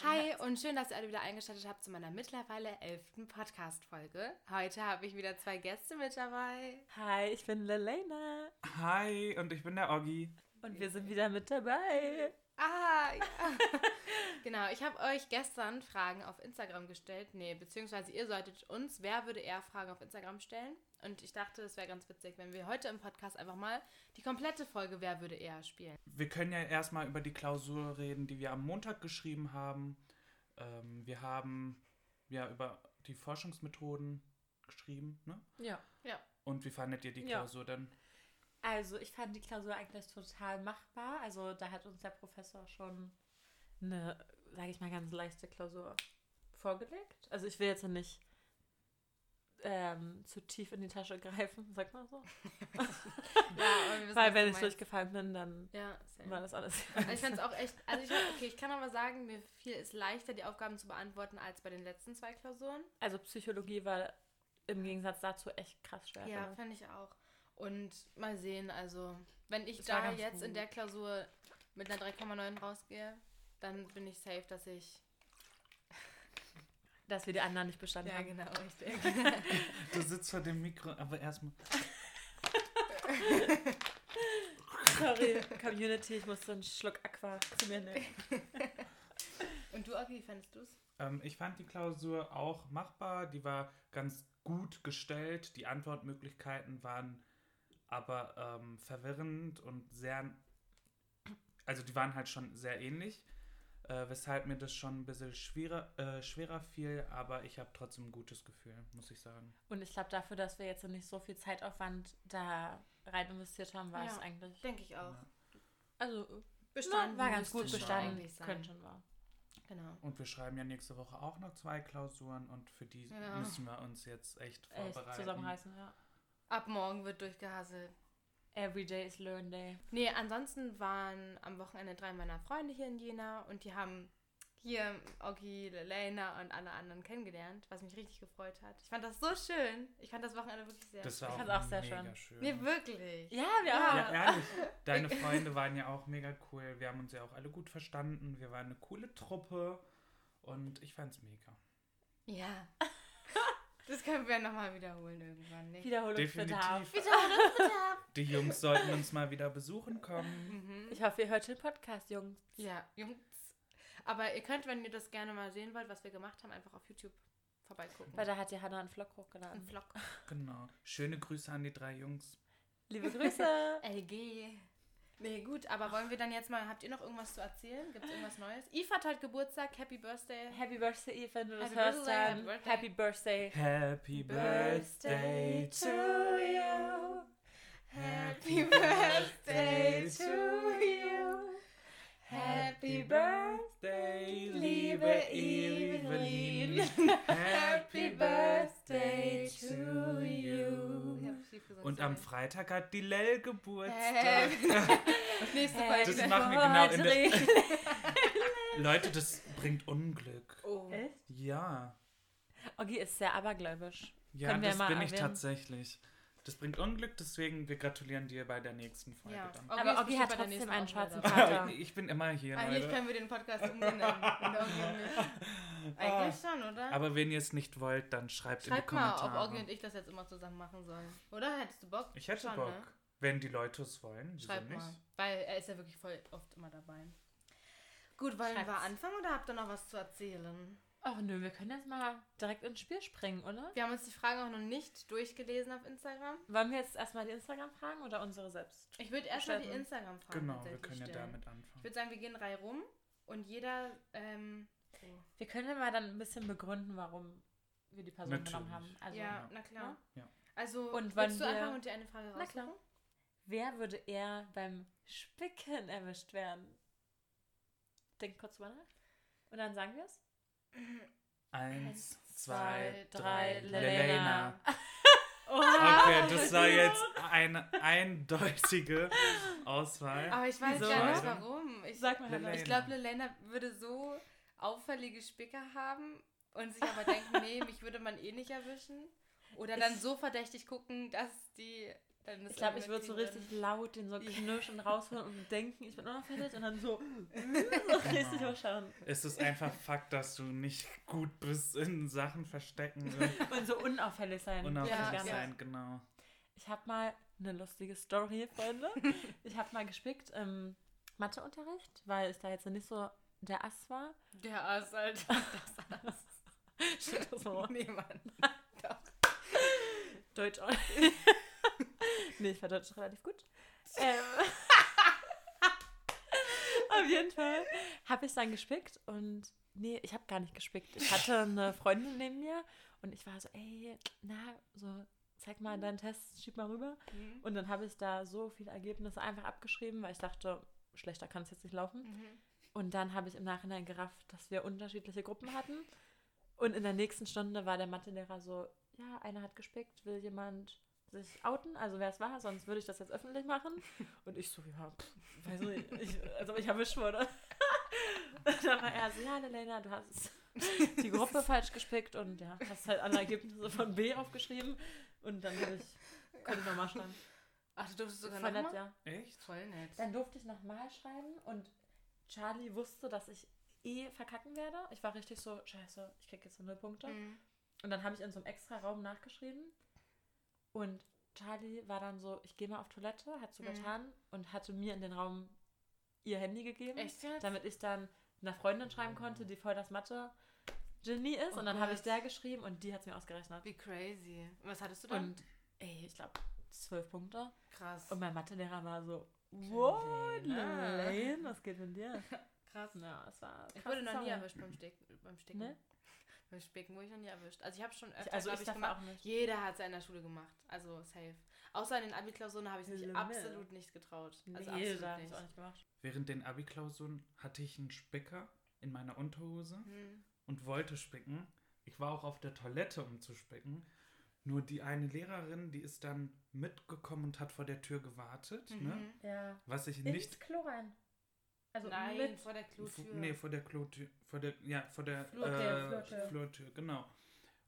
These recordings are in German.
Hi und schön, dass ihr alle wieder eingeschaltet habt zu meiner mittlerweile elften Podcast-Folge. Heute habe ich wieder zwei Gäste mit dabei. Hi, ich bin Lelena. Hi, und ich bin der Oggi. Und wir sind wieder mit dabei. Ah, ja. genau. Ich habe euch gestern Fragen auf Instagram gestellt. Nee, beziehungsweise ihr solltet uns, wer würde eher Fragen auf Instagram stellen? Und ich dachte, es wäre ganz witzig, wenn wir heute im Podcast einfach mal die komplette Folge Wer würde eher spielen. Wir können ja erstmal über die Klausur reden, die wir am Montag geschrieben haben. Ähm, wir haben ja über die Forschungsmethoden geschrieben, ne? Ja. Ja. Und wie fandet ihr die Ja. Klausur denn? Also, ich fand die Klausur eigentlich total machbar. Also, da hat uns der Professor schon eine, sage ich mal, ganz leichte Klausur vorgelegt. Also, ich will jetzt nicht ähm, zu tief in die Tasche greifen, sag mal so. Ja, Weil, wenn ich durchgefallen bin, dann Ja, war das alles. Also ich fand es auch echt, also ich, okay, ich kann aber sagen, mir fiel es leichter, die Aufgaben zu beantworten, als bei den letzten zwei Klausuren. Also, Psychologie war im Gegensatz dazu echt krass schwer. Ja, finde fand ich auch. Und mal sehen, also wenn ich war da jetzt in gut. der Klausur mit einer 3,9 rausgehe, dann bin ich safe, dass ich... Dass wir die anderen nicht bestanden haben. genau, richtig. Du sitzt vor dem Mikro, aber erstmal. Sorry, Community, ich musste einen Schluck Aqua zu mir nehmen. Und du, Aki, wie fandest du es? Ähm, ich fand die Klausur auch machbar. Die war ganz gut gestellt. Die Antwortmöglichkeiten waren aber ähm, verwirrend und sehr. Also, die waren halt schon sehr ähnlich. Äh, weshalb mir das schon ein bisschen schwerer, äh, schwerer fiel, aber ich habe trotzdem ein gutes Gefühl, muss ich sagen. Und ich glaube, dafür, dass wir jetzt nicht so viel Zeitaufwand da rein investiert haben, war Ja. es eigentlich. Denke ich auch. Also, Bestanden war ganz gut bestanden. Könnte schon war. Genau. Und wir schreiben ja nächste Woche auch noch zwei Klausuren und für die Ja. müssen wir uns jetzt echt Echt vorbereiten. zusammenreißen, ja. Ab morgen wird durchgehasselt. Every day is learn day. Nee, ansonsten waren am Wochenende drei meiner Freunde hier in Jena und die haben hier Oki, Lena und alle anderen kennengelernt, was mich richtig gefreut hat. Ich fand das so schön. Ich fand das Wochenende wirklich sehr Das schön. war Ich auch, auch sehr mega schön. schön. Nee, wirklich. Ja, wir Ja. auch. Ja, ehrlich. Deine Freunde waren ja auch mega cool. Wir haben uns ja auch alle gut verstanden. Wir waren eine coole Truppe und ich fand's mega. Ja. Das können wir nochmal wiederholen irgendwann, nicht? Wiederholungsbedarf. Die Jungs sollten uns mal wieder besuchen kommen. Mhm. Ich hoffe, ihr hört den Podcast, Jungs. Ja, Jungs. Aber ihr könnt, wenn ihr das gerne mal sehen wollt, was wir gemacht haben, einfach auf YouTube vorbeigucken. Weil da hat die Hannah einen Vlog Ein hochgeladen. Vlog. Genau. Schöne Grüße an die drei Jungs. Liebe Grüße. LG. Nee, gut, aber wollen wir dann jetzt mal, habt ihr noch irgendwas zu erzählen? Gibt es irgendwas Neues? Eve hat halt Geburtstag, Happy Birthday. Happy Birthday, Eve, wenn du das Happy hörst, Birthday, dann Happy Happy Birthday. Happy Birthday to you. Happy Birthday to you. Happy Birthday, liebe Evelyn. Happy am. Freitag hat die Lel Geburtstag. Happy- Nächste Folge. Das machen wir genau in der. Leute, das bringt Unglück. Oh. Echt? Ja. Ogi ist sehr abergläubisch. Ja, Können das bin ich erwähnen. tatsächlich. Das bringt Unglück, deswegen wir gratulieren dir bei der nächsten Folge Ja. dann. Aber bestimmt hat bei der trotzdem nächsten einen schwarzen. Vater. ich bin immer hier, Eigentlich Leute. können wir den Podcast umbenennen. Eigentlich schon, oder? Ah. Aber wenn ihr es nicht wollt, dann schreibt, in die Schreibt mal, ob Kommentare. Ogi und ich das jetzt immer zusammen machen sollen. Oder? Hättest du Bock? ich hätte Schon, Bock. Ne? Wenn die Leute es wollen. Schreibt nicht? mal. Weil er ist ja wirklich voll oft immer dabei. Gut, wollen wir Schreibt's. anfangen oder habt ihr noch was zu erzählen? Ach nö, wir können jetzt mal direkt ins Spiel springen, oder? Wir haben uns die Fragen auch noch nicht durchgelesen auf Instagram. Wollen wir jetzt erstmal die Instagram-Fragen oder unsere selbst? Ich würde erstmal die. Instagram-Fragen Genau, wir tatsächlich können ja stellen. damit Ich anfangen. würde sagen, wir gehen drei rum und jeder. Ähm, Wir können ja mal dann ein bisschen begründen, warum wir die Person Natürlich. genommen haben. Also, ja, na klar. Ja. Also, Und willst du wir- einfach mit dir eine Frage Na klar. raussuchen? wer würde eher beim Spicken erwischt werden? Denk kurz mal nach. Und dann sagen wir es. Eins, zwei, drei. Lelena. Okay, das war jetzt eine eindeutige Auswahl. Aber ich weiß Wieso? gar nicht warum. Ich, Sag mal, Lelena. Ich glaube, Lelena würde so auffällige Spicker haben und sich aber denken, nee, mich würde man eh nicht erwischen. Oder dann Ich- so verdächtig gucken, dass die Ich glaube, ich würde so richtig laut den so knirschen rausholen und denken, ich bin fertig und dann so, so richtig Genau. hochschauen. Es ist einfach Fakt, dass du nicht gut bist in Sachen verstecken und Und so unauffällig sein. unauffällig Ja, ja. sein, genau. Ich habe mal eine lustige Story, Freunde. Ich habe mal gespickt im Matheunterricht, weil ich da jetzt nicht so der Ass war. Der Ass, Alter. Das Ass. Steht das so? Nee, Mann. Doch. Deutsch auch. Nee, ich war Deutsch relativ gut. Ähm, auf jeden Fall habe ich dann gespickt und nee, ich habe gar nicht gespickt. Ich hatte eine Freundin neben mir und ich war so, ey, na, so, zeig mal deinen Test, schieb mal rüber. Mhm. Und dann habe ich da so viele Ergebnisse einfach abgeschrieben, weil ich dachte, schlechter kann es jetzt nicht laufen. Mhm. Und dann habe ich im Nachhinein gerafft, dass wir unterschiedliche Gruppen hatten. Und in der nächsten Stunde war der Mathelehrer so, ja, einer hat gespickt, will jemand sich outen, also wer es war, sonst würde ich das jetzt öffentlich machen. Und ich so, ja, pff, weiß nicht, ich, als ob ich erwischt wurde. Und dann war er so, ja, Lena, du hast die Gruppe falsch gespickt und ja, hast halt alle Ergebnisse von B aufgeschrieben. Und dann habe ich, konnte ich nochmal schreiben. Ach, du durftest sogar Voll noch nett, ja. Echt? Voll nett. Dann durfte ich nochmal schreiben und Charlie wusste, dass ich eh verkacken werde. Ich war richtig so, scheiße, ich krieg jetzt so null Punkte. Mhm. Und dann habe ich in so einem extra Raum nachgeschrieben. Und Charlie war dann so, ich gehe mal auf Toilette, hat so Mhm. getan und hatte mir in den Raum ihr Handy gegeben, Echt jetzt? damit ich dann einer Freundin schreiben konnte, die voll das Mathe-Genie ist. Oh und dann habe ich der geschrieben und die hat es mir ausgerechnet. Wie crazy. Und was hattest du dann? Und ey, ich glaube, zwölf Punkte. Krass. Und mein Mathelehrer war so, what. Lane, was geht mit dir? Krass. Ja, es war Ich wurde noch nie krass. erwischt beim Sticken. Beim Sticken. Ne? Spicken wurde ich noch nie erwischt. Also ich habe schon öfter, Also ich darf gemacht. auch nicht. Jeder hat es in der Schule gemacht. Also safe. Außer in den Abi-Klausuren habe ich mich Schlimm. absolut nicht getraut. Also nee, absolut nicht. ich auch nicht gemacht. Während den Abi-Klausuren hatte ich einen Spicker in meiner Unterhose Hm. und wollte spicken. Ich war auch auf der Toilette, um zu spicken. Nur die eine Lehrerin, die ist dann mitgekommen und hat vor der Tür gewartet, ne? Mhm. Ja. Was ich Ins nicht Klo rein. Also Nein, mit. vor der Klotür. Nee, vor der Klotür. Vor der, ja, vor der Flurtür, äh, Flurtür. Flurtür, genau.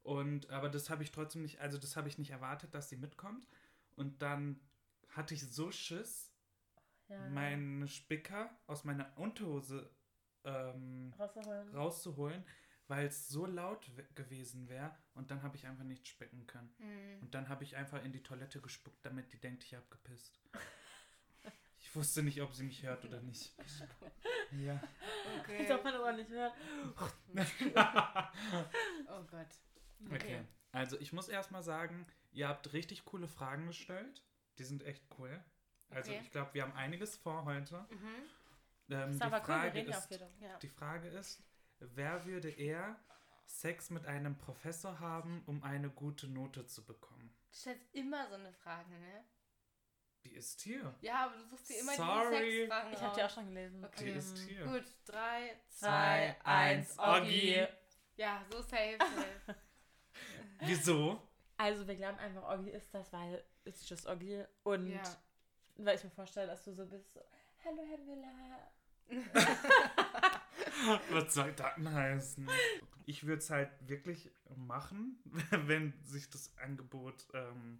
Und aber das habe ich trotzdem nicht, also das habe ich nicht erwartet, dass sie mitkommt. Und dann hatte ich so Schiss, Ja. meinen Spicker aus meiner Unterhose ähm, Rauszuholen. rauszuholen, weil es so laut we- gewesen wäre. Und dann habe ich einfach nicht spicken können. Hm. Und dann habe ich einfach in die Toilette gespuckt, damit die denkt, ich habe gepisst. Ich wusste nicht, ob sie mich hört oder nicht. Ja. Okay. Als ob man auch nicht hört. Oh Gott. Okay. Also ich muss erstmal sagen, ihr habt richtig coole Fragen gestellt. Die sind echt cool. Also Okay. ich glaube, wir haben einiges vor heute. Mhm. Ähm, die, aber cool, wir Frage auch ist. Ja. die Frage ist, wer würde eher Sex mit einem Professor haben, um eine gute Note zu bekommen? Du stellst immer so eine Frage, ne? Die ist hier. Ja, aber du suchst dir immer Sorry. die Sexfragen Ich habe die auch schon gelesen. Okay. Die ist hier. Gut, drei, zwei, Zwei, eins, eins, Oggi. Oggi. Ja, so safe. safe. Wieso? Also wir glauben einfach, Oggi ist das, weil it's just Oggi. Und ja. weil ich mir vorstelle, dass du so bist, so, hallo Herr Müller. Was soll das heißen? Ich würde es halt wirklich machen, wenn sich das Angebot ähm,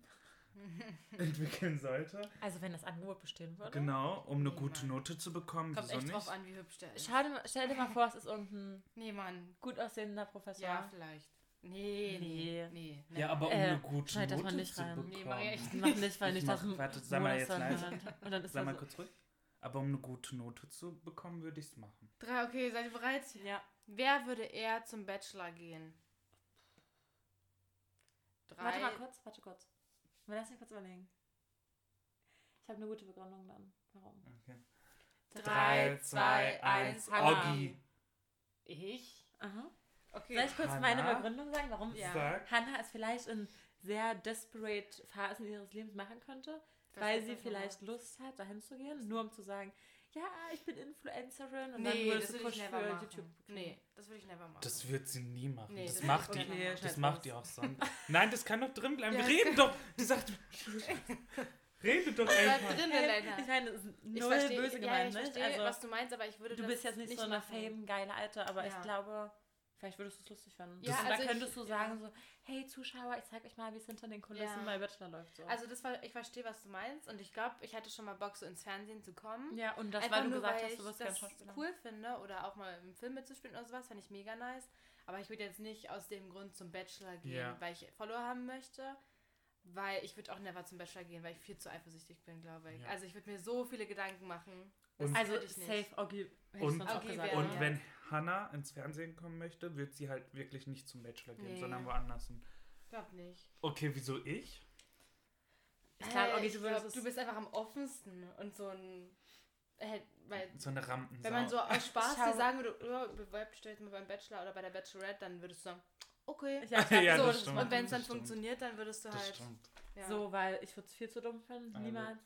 entwickeln sollte. Also wenn das Angebot bestehen würde. Genau, um eine Nee, gute Mann. Note zu bekommen. Kommt Wieso echt drauf nicht? an, wie hübsch der ist. Mal- stell dir mal vor, es ist irgendein Nee, Mann. gut aussehender Professor. Ja, vielleicht. Nee, nee, Nee. nee. Ja, aber um Äh, eine gute schneid das mal Note nicht zu rein. bekommen. Nee, mach ich echt Mach nicht, weil Ich nicht mach- das warte, sei mal jetzt leise. hört. Und dann ist Sei er mal so, kurz ruhig. Aber um eine gute Note zu bekommen, würde ich es machen. Drei, okay, seid ihr bereit? Ja. Wer würde eher zum Bachelor gehen? Drei. Warte mal kurz, warte kurz. Wir lassen mich kurz überlegen. Ich habe eine gute Begründung dann. Warum? Okay. Drei, zwei, eins, Hannah. Oggi. Ich? Aha. Okay. Soll ich kurz Hannah? meine Begründung sagen, warum Ja. Sag. Hannah es vielleicht in sehr desperate Phasen ihres Lebens machen könnte? Weil sie vielleicht Lust hat, dahin zu gehen, nur um zu sagen, ja, ich bin Influencerin und dann Nee, würdest das du würde ich Push never für machen. YouTube. kriegen. Nee, das würde ich never machen. Das wird sie nie machen. Nee, das, das macht die. ich machen. Das scheiß macht die auch sonst. Nein, das kann doch drin bleiben. Ja, Wir reden doch. Die sagt. Rede doch einfach. drin, Hey, Lena. ich meine, es ist Ich null verstehe, böse ja, gemeint, ich nicht? verstehe, Also, was du meinst, aber ich würde du das bist jetzt nicht, so eine machen. fame geile Alte, aber Ja. ich glaube, Vielleicht würdest du es lustig finden. Ja, also ich- könntest du ja. sagen so, hey Zuschauer, ich zeig euch mal, wie es hinter den Kulissen Ja. bei Bachelor läuft. So. Also das war, ich verstehe, was du meinst und ich glaube, ich hatte schon mal Bock, so ins Fernsehen zu kommen. ja, und das, Einfach weil du nur, gesagt weil hast, du ich wirst gerne das Schauspieler. cool finde oder auch mal im Film mitzuspielen oder sowas, fand ich mega nice. Aber ich würde jetzt nicht aus dem Grund zum Bachelor gehen, Ja. weil ich Follower haben möchte. Weil ich würde auch never zum Bachelor gehen, weil ich viel zu eifersüchtig bin, glaube ich. Ja. Also ich würde mir so viele Gedanken machen. Das Und- Also ich safe, ich Und- wäre- Und Ja. wenn Hannah ins Fernsehen kommen möchte, wird sie halt wirklich nicht zum Bachelor gehen, Nee. sondern woanders hin. Ich glaube nicht. Okay, wieso ich? Ich glaube, ich du glaub, du bist einfach am offensten und so ein. Äh, weil, So eine Rampensau. wenn man so aus Spaß dir sagen würde, oh, bewerb dich jetzt mal beim Bachelor oder bei der Bachelorette, dann würdest du sagen, okay. Ja, ich glaub, Ja, so, das das stimmt. und wenn es dann stimmt. funktioniert, dann würdest du das halt. stimmt. Ja. So, weil ich würde es viel zu dumm finden. Also- Niemals.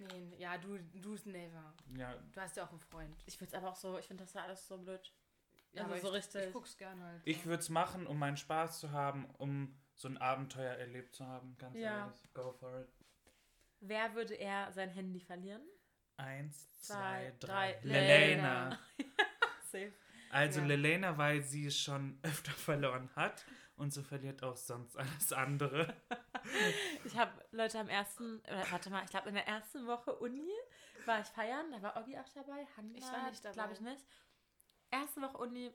Nee, ja, du, du never. Ja, Du hast ja auch einen Freund. Ich würde es aber auch so, ich finde das ja alles so blöd. Ja, also aber so ich, richtig. Ich guck's gern halt. ich würde es machen, um meinen Spaß zu haben, um so ein Abenteuer erlebt zu haben, ganz Ja. ehrlich. Go for it. Wer würde er sein Handy verlieren? Eins, Zwei, zwei, drei. drei. Lelena. Safe. Also Ja. Lelena, weil sie es schon öfter verloren hat und so verliert auch sonst alles andere. Ich habe Leute am ersten, oder warte mal, ich glaube in der ersten Woche Uni war ich feiern, da war Oggi auch dabei, Hanna, Ich war nicht dabei. glaube ich nicht. Erste Woche Uni,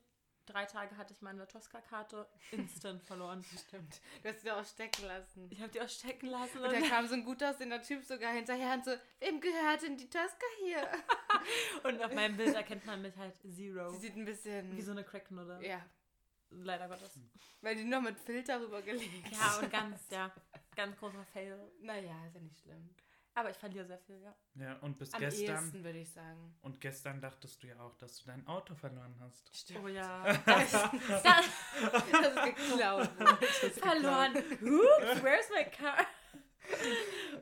drei Tage hatte ich meine Tosca-Karte instant verloren. Stimmt. Du hast sie auch stecken lassen. Ich habe die auch stecken lassen. Und da kam so ein gut aussehender Typ sogar hinterher und so, wem gehört denn die Tosca hier? Und auf meinem Bild erkennt man mich halt Zero. Sie sieht ein bisschen. Wie so eine Cracknuddel. ja, Leider Gottes. weil die noch mit Filter rübergelegt Ja, und ganz, ja, ganz großer Fail. Naja, ist ja nicht schlimm. Aber ich verliere sehr viel, ja. Ja, und bis Am gestern. ehesten würde ich sagen. Und gestern dachtest du ja auch, dass du dein Auto verloren hast. Stimmt. Oh ja. Das, Da, das ist geklaut. verloren. Oops, where's my car?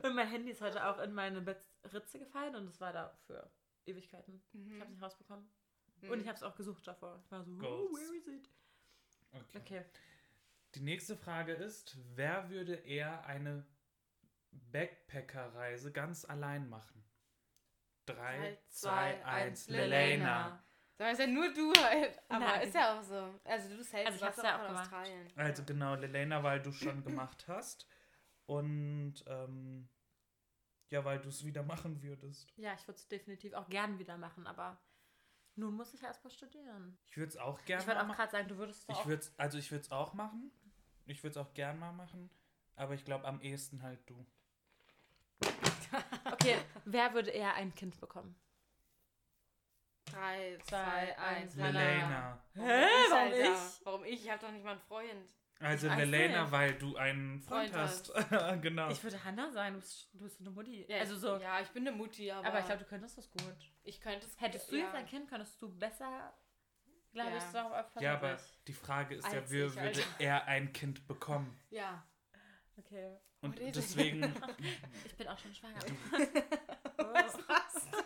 Und mein Handy ist heute auch in meine Ritze gefallen und es war da für Ewigkeiten. Ich habe es Mhm. nicht rausbekommen. Mhm. Und ich habe es auch gesucht davor. Ich war so, oh, where is it? Okay. Okay. Die nächste Frage ist, wer würde eher eine Backpacker-Reise ganz allein machen? Drei, Drei, zwei, zwei, eins, eins, Lelena. Sag mal, ist ja nur du halt. Aber Nein. ist ja auch so. Also du selbst Also ich warst ja auch auch in gemacht. Australien. Also genau, Lelena, weil du schon gemacht hast. Und ähm, ja, weil du es wieder machen würdest. Ja, ich würde es definitiv auch gern wieder machen, aber nun muss ich ja erstmal studieren. Ich würde es auch gerne ich wollte mal auch machen. gerade sagen, du würdest es Ich auch. würde also ich würde es auch machen. Ich würde es auch gern mal machen. Aber ich glaube am ehesten halt du. Okay, wer würde eher ein Kind bekommen? Drei, Zwei, zwei, eins, eins, Lelena. Lelena. Warum Hä, ich, warum ich? Warum ich? Ich habe doch nicht mal einen Freund. Also Lelena, weil du einen Freund, Freund hast. genau. Ich würde Hannah sein, du bist, du bist eine Mutti. Ja, also so. Ja, ich bin eine Mutti, aber, aber ich glaube, du könntest das gut. ich könnte es. Hättest du ja. jetzt ein Kind, könntest du besser, glaube Ja. ich, darauf aufpassen. ja, aber die Frage ist ja, wer ich, würde Alter. er ein Kind bekommen? Ja. Okay. Und Oh, deswegen, Ich bin auch schon schwanger. Was hast du?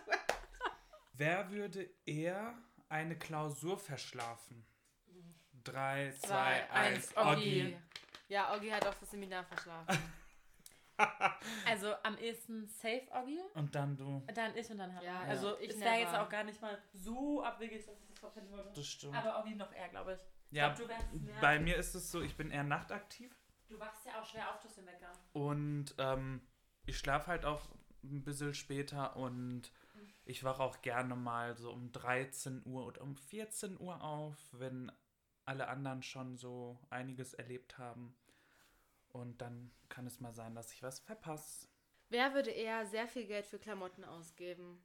wer würde eher eine Klausur verschlafen? Drei, zwei, Zwei, eins, eins, Oggi. Oggi. Ja, Oggi hat auch das Seminar verschlafen. Also am ehesten safe Oggi, Und dann du. dann ich und dann Hannah. Ja, also ich es wäre jetzt auch gar nicht mal so abwegig, dass ich das verwenden würde. Das stimmt. Aber Oggi noch eher, glaube ich. ja, glaub, du wärst mehr- bei mir ist es so, ich bin eher nachtaktiv. Du wachst ja auch schwer auf durch den Wecker. Und ähm, ich schlafe halt auch ein bisschen später und ich wache auch gerne mal so um 13 Uhr oder um 14 Uhr auf, wenn alle anderen schon so einiges erlebt haben. Und dann kann es mal sein, dass ich was verpasse. Wer würde eher sehr viel Geld für Klamotten ausgeben?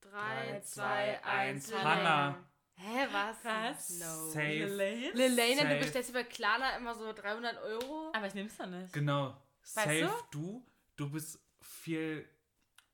Drei, Drei, zwei, zwei, eins, eins, Hannah. Hannah. Hä, was? Was? No. Safe. Lelaine? Lelena, Safe. du bestellst über Klarna immer so 300 Euro. Aber ich nehme es doch nicht. Genau. Safe du? du? Du bist viel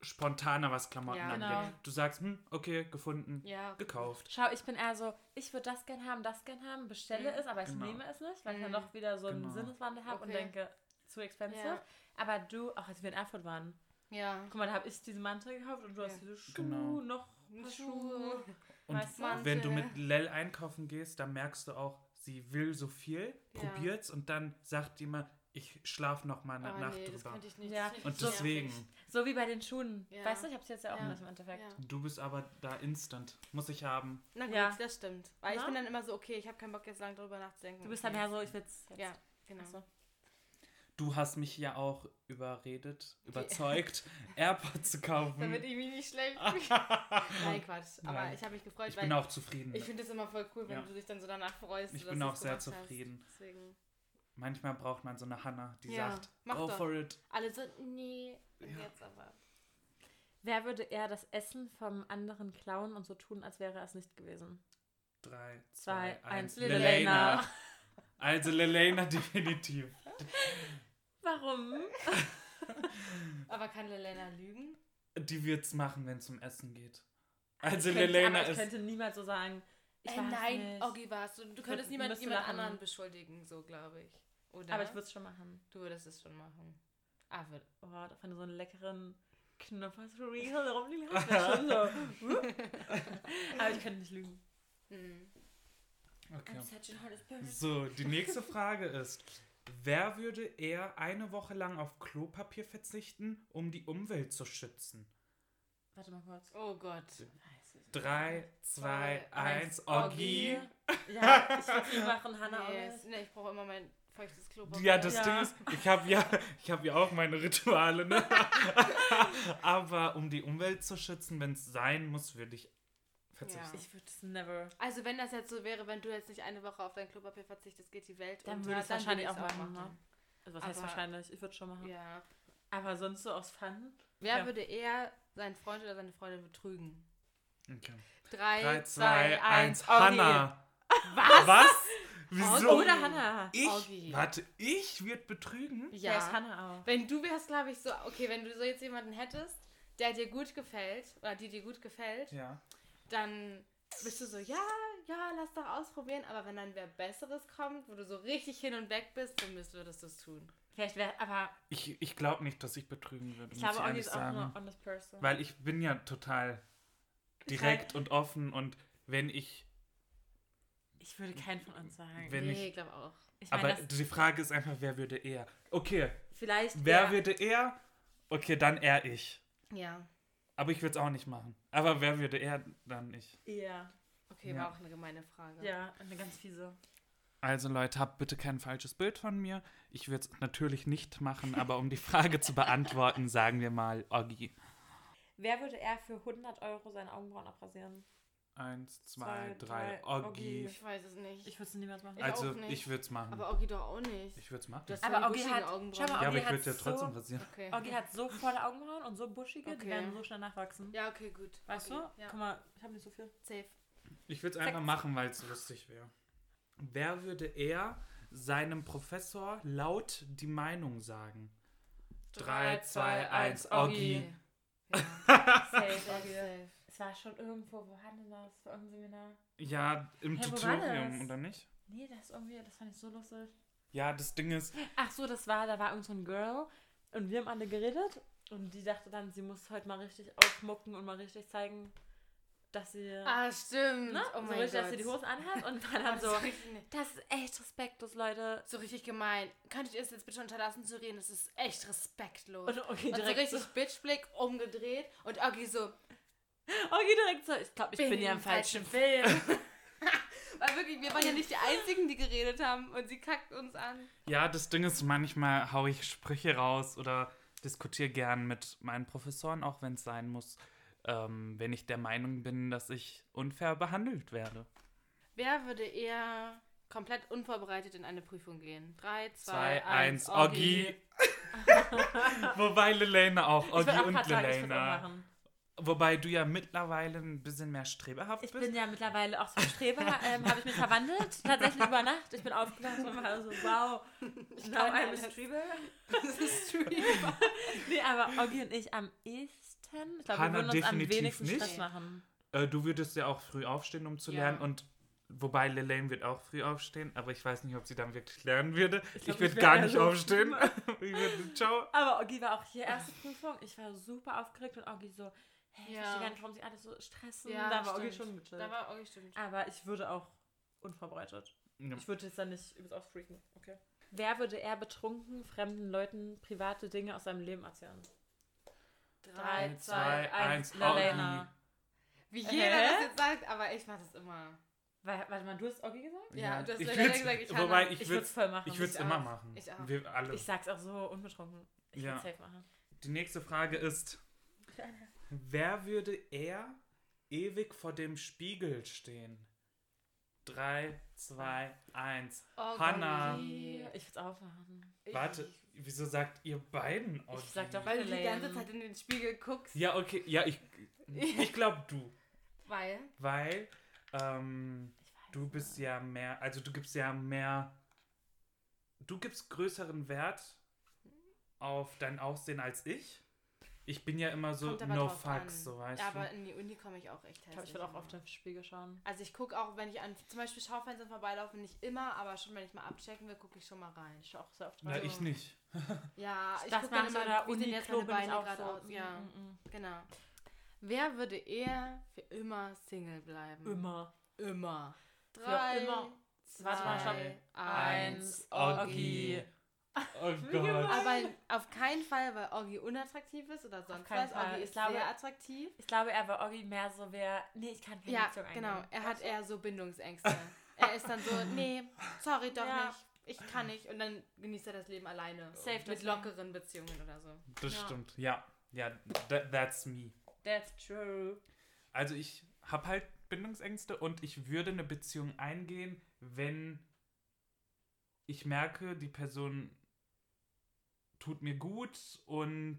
spontaner, was Klamotten Ja, angeht. genau. Du sagst, hm, okay, gefunden, Ja. gekauft. Schau, ich bin eher so, ich würde das gern haben, das gern haben, bestelle Mhm. es, aber ich Genau. nehme es nicht, weil ich dann Mhm. doch wieder so einen Genau. Sinneswandel habe und Okay. denke, zu expensive. Ja. Aber du, auch als wir in Erfurt waren, Ja. guck mal, da habe ich diesen Mantel gekauft und du Ja. hast diese Schuhe, Genau. noch Schuhe. Schuhe. Und Weißt du? wenn du mit Lel einkaufen gehst, dann merkst du auch, sie will so viel, Ja. probiert's und dann sagt die immer, ich schlafe noch mal eine Oh, Nacht nee, das drüber. könnte ich nicht. Ja. das ich Und deswegen. So wie bei den Schuhen. Ja. Weißt du, ich hab's jetzt ja auch Ja. nicht im Endeffekt. Ja. du bist aber da instant. Muss ich haben. Na gut, Ja. das stimmt. Weil ich Na? bin dann immer so, okay, ich habe keinen Bock jetzt lange drüber nachzudenken. Du bist dann mehr so, ich will's jetzt. Ja, genau. Ach so. Du hast mich ja auch überredet, überzeugt, AirPods zu kaufen. Damit ich mich nicht schlecht fühle. Nein, Quatsch. Aber Nein. ich habe mich gefreut, ich weil bin auch zufrieden. ich finde es immer voll cool, wenn Ja. du dich dann so danach freust. Ich dass bin du auch es sehr gemacht hast. zufrieden. Deswegen. Manchmal braucht man so eine Hanna, die Ja, sagt, mach go doch. for it. Alle so, nee. Ja. jetzt aber. Wer würde eher das Essen vom anderen klauen und so tun, als wäre es nicht gewesen? Drei, Zwei, zwei, eins, eins. Lelena. Lelena. Also Lelena definitiv. Warum? Aber kann Lelena lügen? Die wird's machen, wenn es um Essen geht. Also ich könnte, Lelena aber ich ist. könnte niemals so sagen, ich äh, nein, nicht. Oggi warst du. Du könntest niemand, jemand anderen beschuldigen, so glaube ich. Oder? Aber ich würde es schon machen. Du würdest es schon machen. Ah, würd. Oh, da fand ich so einen leckeren Knoppersriegel rumliegen. Das wäre schon so. aber ich könnte nicht lügen. Hm. Okay. So, die nächste Frage ist: Wer würde eher eine Woche lang auf Klopapier verzichten, um die Umwelt zu schützen? Warte mal kurz. Oh Gott. Weiß ich nicht. Drei, zwei, Zwei, eins, eins, Oggi. Ja, ich würde machen, Hannah. Nee, auch es- nicht. nee, ich brauche immer mein feuchtes Klopapier. Ja, das Ja. Ding ist, ich habe ja, ich habe ja auch meine Rituale, ne? Aber um die Umwelt zu schützen, wenn es sein muss, würde ich verzichten. Ich würde es never. Also wenn das jetzt so wäre, wenn du jetzt nicht eine Woche auf dein Klopapier verzichtest, geht die Welt Dann unter, würde ich es wahrscheinlich auch ich's machen. Ne? Also was heißt Aber- wahrscheinlich? Ich würde schon machen. Ja. Aber sonst so aus Fun? Wer Ja. würde eher seinen Freund oder seine Freundin betrügen? Okay. Drei, 3, zwei, 2, 1. 1, Hanna. Was? Was? Wieso? Oder Hannah. Ich? Oggi. Warte, ich wird betrügen? Ja. Ja. ist Hannah auch. Wenn du wärst, glaube ich, so, okay, wenn du so jetzt jemanden hättest, der dir gut gefällt, oder die dir gut gefällt, Ja. dann bist du so, ja, ja, lass doch ausprobieren, aber wenn dann wer Besseres kommt, wo du so richtig hin und weg bist, dann müsst- würdest du es tun. Vielleicht wäre, aber Ich, ich glaube nicht, dass ich betrügen würde, ich glaube, ehrlich ist auch sagen. eine honest person. Weil ich bin ja total direkt und offen und wenn ich, ich würde keinen von uns sagen. wenn nee, ich, glaube auch. Ich aber die Frage ist einfach, wer würde eher? Okay, vielleicht wer wär- würde eher? Okay, dann eher ich. Ja. Aber ich würde es auch nicht machen. Aber wer würde eher, dann ich. eher. Okay, Ja. war auch eine gemeine Frage. Ja, eine ganz fiese. Also Leute, habt bitte kein falsches Bild von mir. Ich würde es natürlich nicht machen, aber um die Frage zu beantworten, sagen wir mal Oggi. Wer würde eher für 100 Euro seine Augenbrauen abrasieren? Eins, zwei, Zwei, drei, drei, Oggi. Oggi. Ich weiß es nicht. Ich würde es niemals machen. Ich Also auch nicht. ich würde es machen. aber Oggi doch auch nicht. ich würde es machen. Du hast Aber die Oggi hat- Augenbrauen. schau mal, Ja, aber Oggi ich würde hat ja trotzdem so- rasieren. Okay. Oggi hat so volle Augenbrauen und so buschige, die Okay. werden so schnell nachwachsen. Ja, okay, gut. Weißt Oggi, du? Ja. Guck mal, ich habe nicht so viel. Safe. Ich würde es einfach machen, weil es lustig wäre. Wer würde eher seinem Professor laut die Meinung sagen? Drei, zwei, eins, Oggi. Ja. Safe, Safe, War schon irgendwo, wo hatten wir das? Für irgendein Seminar? Ja, im war Tutorium, das? oder nicht? Nee, das ist irgendwie, das fand ich so lustig. Ja, das Ding ist, Ach so, das war, da war irgend so ein Girl und wir haben alle geredet und die dachte dann, sie muss heute mal richtig aufmucken und mal richtig zeigen, dass sie, Ah, stimmt. ne? Oh so mein richtig, Gott. dass sie die Hose anhat und war dann das so, das ist echt respektlos, Leute. so richtig gemein. Könntet ihr es jetzt bitte unterlassen zu reden? Das ist echt respektlos. Und okay, Und so richtig so, Bitchblick umgedreht und Oggi so, okay, direkt so, ich glaube, ich bin, ja im falschen Film. weil wirklich, wir waren ja nicht die Einzigen, die geredet haben und sie kackt uns an. ja, das Ding ist, manchmal hau ich Sprüche raus oder diskutiere gern mit meinen Professoren, auch wenn es sein muss, ähm, wenn ich der Meinung bin, dass ich unfair behandelt werde. Wer würde eher komplett unvorbereitet in eine Prüfung gehen? 3, 2, Zwei, 1, eins, Oggi. Wobei Lelena auch, Ich Oggi und Lelena. Wobei du ja mittlerweile ein bisschen mehr strebehaft Ich bist. bin ja mittlerweile auch so Streber, ähm, habe ich mich verwandelt, tatsächlich über Nacht. Ich bin aufgewacht und war so, wow, now kann I'm a. Streber. Das ist true. Nee, aber Oggi und ich am ehesten, ich glaube, wir würden uns am wenigsten nicht. Stress machen. Äh, du würdest ja auch früh aufstehen, um zu Ja. lernen. Und wobei Lelaine wird auch früh aufstehen, aber ich weiß nicht, ob sie dann wirklich lernen würde. Ich, glaub, würde ich wär gar nicht so aufstehen. ich würde, ciao. Aber Oggi war auch hier erste Prüfung. Ich war super aufgeregt und Oggi so, hey, ich Ja. verstehe gar nicht, warum sie alle so stressen. Ja, da war Oggi stimmt. schon gechillt. Da war Oggi stimmt. aber ich würde auch unvorbereitet. Ja. Ich würde jetzt dann nicht übers Ausfreaken. Okay. Wer würde eher betrunken fremden Leuten private Dinge aus seinem Leben erzählen? Drei, Drei, zwei, zwei, eins, eins, Lelena. Wie Hä? jeder das jetzt sagt, aber ich mach das immer. Weil, warte mal, du hast Oggi gesagt? Ja, du hast ich gesagt, ich Wobei, ich Ich würde würde es voll machen. ich würd's Ich immer machen. Ich auch. Wir alle. Ich sag's auch so unbetrunken. Ich Ja. würde safe machen. Die nächste Frage ist, wer würde eher ewig vor dem Spiegel stehen? Drei, zwei, eins. Oh, Hannah. Gott. Ich würde machen. Warte, wieso sagt ihr beiden Oggi? Ich sag doch- Weil du die ganze Zeit in den Spiegel guckst. Ja, okay, ja, ich, ich glaube du. Weil. Weil ähm, du bist nicht. ja mehr, also du gibst ja mehr, du gibst größeren Wert auf dein Aussehen als ich. Ich bin ja immer so no fucks, an. so weißt Ja, du. aber in die Uni komme ich auch echt Ich hässlich. glaube, ich will auch immer. auf den Spiegel schauen. Also ich gucke auch, wenn ich an zum Beispiel Schaufenstern vorbeilaufe, nicht immer, aber schon wenn ich mal abchecken will, gucke ich schon mal rein. Ich schaue auch sehr oft Na, rein. ich nicht. Ja, ich gucke dann ich immer, wie sehen jetzt meine ich Beine auch gerade so. aus. Ja, Mm, mm, genau. Wer würde eher für immer Single bleiben? mm. Immer. Immer. Drei, immer. zwei, Warte mal, stopp. eins. Oggi. Oggi. Oh Gott. Aber auf keinen Fall, weil Oggi unattraktiv ist oder sonst was. Oggi Ich ist glaube- sehr attraktiv. Ich glaube, er war Oggi mehr so, wer. Nee, ich kann keine Ja, Beziehung eingehen. genau. Er hat eher so Bindungsängste. er ist dann so, nee, sorry, doch Ja. nicht. Ich kann nicht. Und dann genießt er das Leben alleine. Safe, Mit deswegen. lockeren Beziehungen oder so. Das Ja. stimmt. Ja, ja, that, that's me. That's true. Also ich habe halt Bindungsängste und ich würde eine Beziehung eingehen, wenn ich merke, die Person tut mir gut und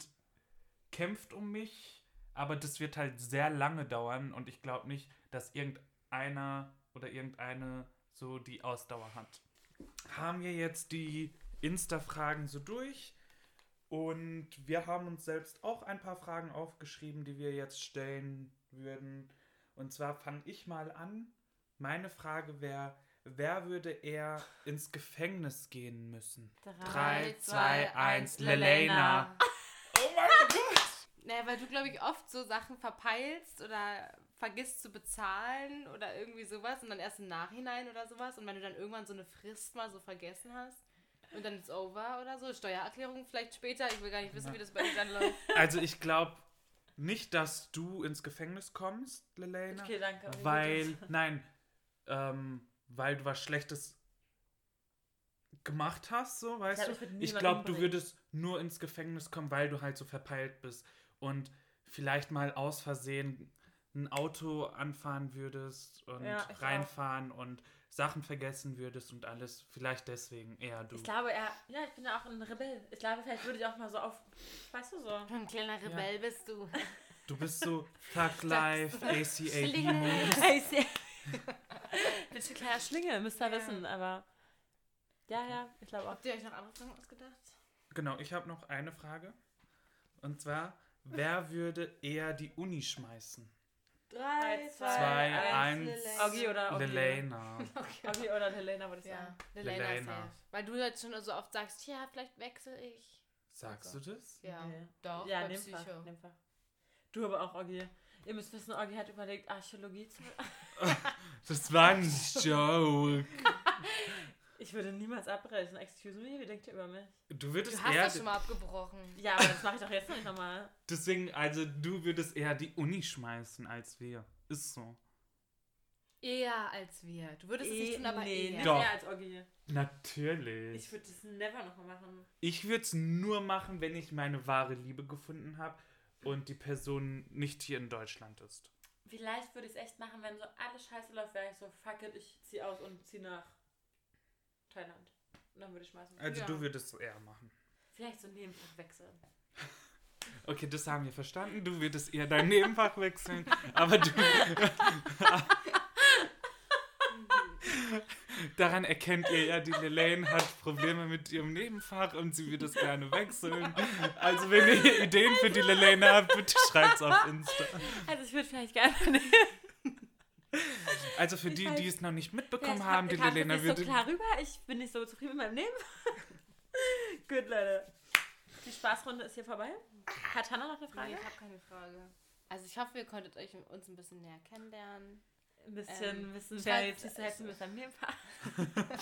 kämpft um mich, aber das wird halt sehr lange dauern und ich glaube nicht, dass irgendeiner oder irgendeine so die Ausdauer hat. Haben wir jetzt die Insta-Fragen so durch und wir haben uns selbst auch ein paar Fragen aufgeschrieben, die wir jetzt stellen würden. Und zwar fange ich mal an. Meine Frage wäre, wer würde eher ins Gefängnis gehen müssen? Drei, zwei, eins, Lelena. Oh mein Gott! Naja, weil du, glaube ich, oft so Sachen verpeilst oder vergisst zu bezahlen oder irgendwie sowas und dann erst im Nachhinein oder sowas. Und wenn du dann irgendwann so eine Frist mal so vergessen hast und dann ist over oder so, Steuererklärung vielleicht später, ich will gar nicht wissen, wie das bei dir dann läuft. Also ich glaube nicht, dass du ins Gefängnis kommst, Lelena. Okay, danke. Weil, nein, ähm, weil du was Schlechtes gemacht hast, so, weißt ich du? Ich glaube, du würdest nur ins Gefängnis kommen, weil du halt so verpeilt bist und vielleicht mal aus Versehen ein Auto anfahren würdest und Ja, ich auch. reinfahren und Sachen vergessen würdest und alles. Vielleicht deswegen eher du. Ich glaube, er. Ja, ich bin ja auch ein Rebell. Ich glaube, vielleicht würde ich auch mal so auf. Weißt du so? Ein kleiner Rebell bist du. Du bist so Thug Life, ACAB Ein kleiner Schlingel, müsst ihr Ja. wissen, aber. Ja, ja, ich glaube auch. Habt ihr euch noch andere Fragen ausgedacht? Genau, ich habe noch eine Frage. Und zwar, wer würde eher die Uni schmeißen? Drei, Zwei, eins. Lelena. Oggi oder? Lelena. Okay. Oggi oder Helena, würde ich Ja, sagen. Lelena, Lelena. safe. Weil du jetzt schon so oft sagst, ja, vielleicht wechsle ich. Sagst du das? Ja, Nee. doch, Ja, bei nimm Psycho. Fall, nimm Fall. Du aber auch, Oggi. Ihr müsst wissen, Oggi hat überlegt, Archäologie zu. Das war ein Joke. Ich würde niemals abbrechen. Excuse me, wie denkt ihr über mich? Du würdest Du hast eher. das schon mal abgebrochen. Ja, aber das mache ich doch jetzt nicht nochmal. Deswegen, also du würdest eher die Uni schmeißen als wir. Ist so. Eher als wir. Du würdest es nicht tun, aber nee, eher. nicht Doch. eher als Oggi. Natürlich. Ich würde das never nochmal machen. Ich würde es nur machen, wenn ich meine wahre Liebe gefunden habe und die Person nicht hier in Deutschland ist. Vielleicht würde ich es echt machen, wenn so alles scheiße läuft, wäre ich so, fuck it, ich zieh aus und zieh nach Thailand. Und dann würde ich schmeißen. Also Ja. du würdest es eher machen. Vielleicht so Nebenfach wechseln. Okay, das haben wir verstanden. Du würdest eher dein Nebenfach wechseln, aber du. Daran erkennt ihr ja, die Lelaine hat Probleme mit ihrem Nebenfach und sie würde es gerne wechseln. Also wenn ihr Ideen für die Lelaine habt, bitte schreibt's auf Insta. Also ich würde vielleicht gerne Also für Ich die, die es noch nicht Ja, mitbekommen ich haben, die nicht würde... so klar rüber. Ich bin nicht so zufrieden mit meinem Leben. Gut, Leute. Die Spaßrunde ist hier vorbei. Hat Hannah noch eine Frage? Nee, ich habe keine Frage. Also ich hoffe, ihr konntet euch uns ein bisschen näher kennenlernen. Ein bisschen Ähm, wissen, schreibt- war.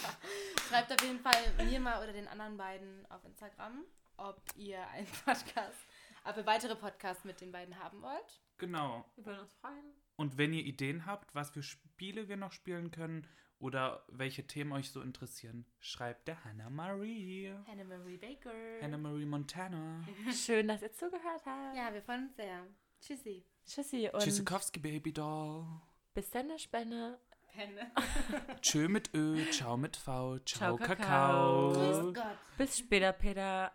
Schreibt auf jeden Fall mir mal oder den anderen beiden auf Instagram, ob ihr einen Podcast, ob ihr weitere Podcasts mit den beiden haben wollt. Genau. Wir würden uns freuen. Und wenn ihr Ideen habt, was für Spiele wir noch spielen können oder welche Themen euch so interessieren, schreibt der Hannah Marie. Hannah Marie Baker. Hannah Marie Montana. Schön, dass ihr zugehört habt. Ja, wir freuen uns sehr. Tschüssi. Tschüssi und Tschüssikowski Baby Doll. Bis dann, der Spenne. Penne. Tschö mit Ö, ciao mit V, ciao, Ciao, Kakao. Kakao. Grüß Gott. Bis später, Peter.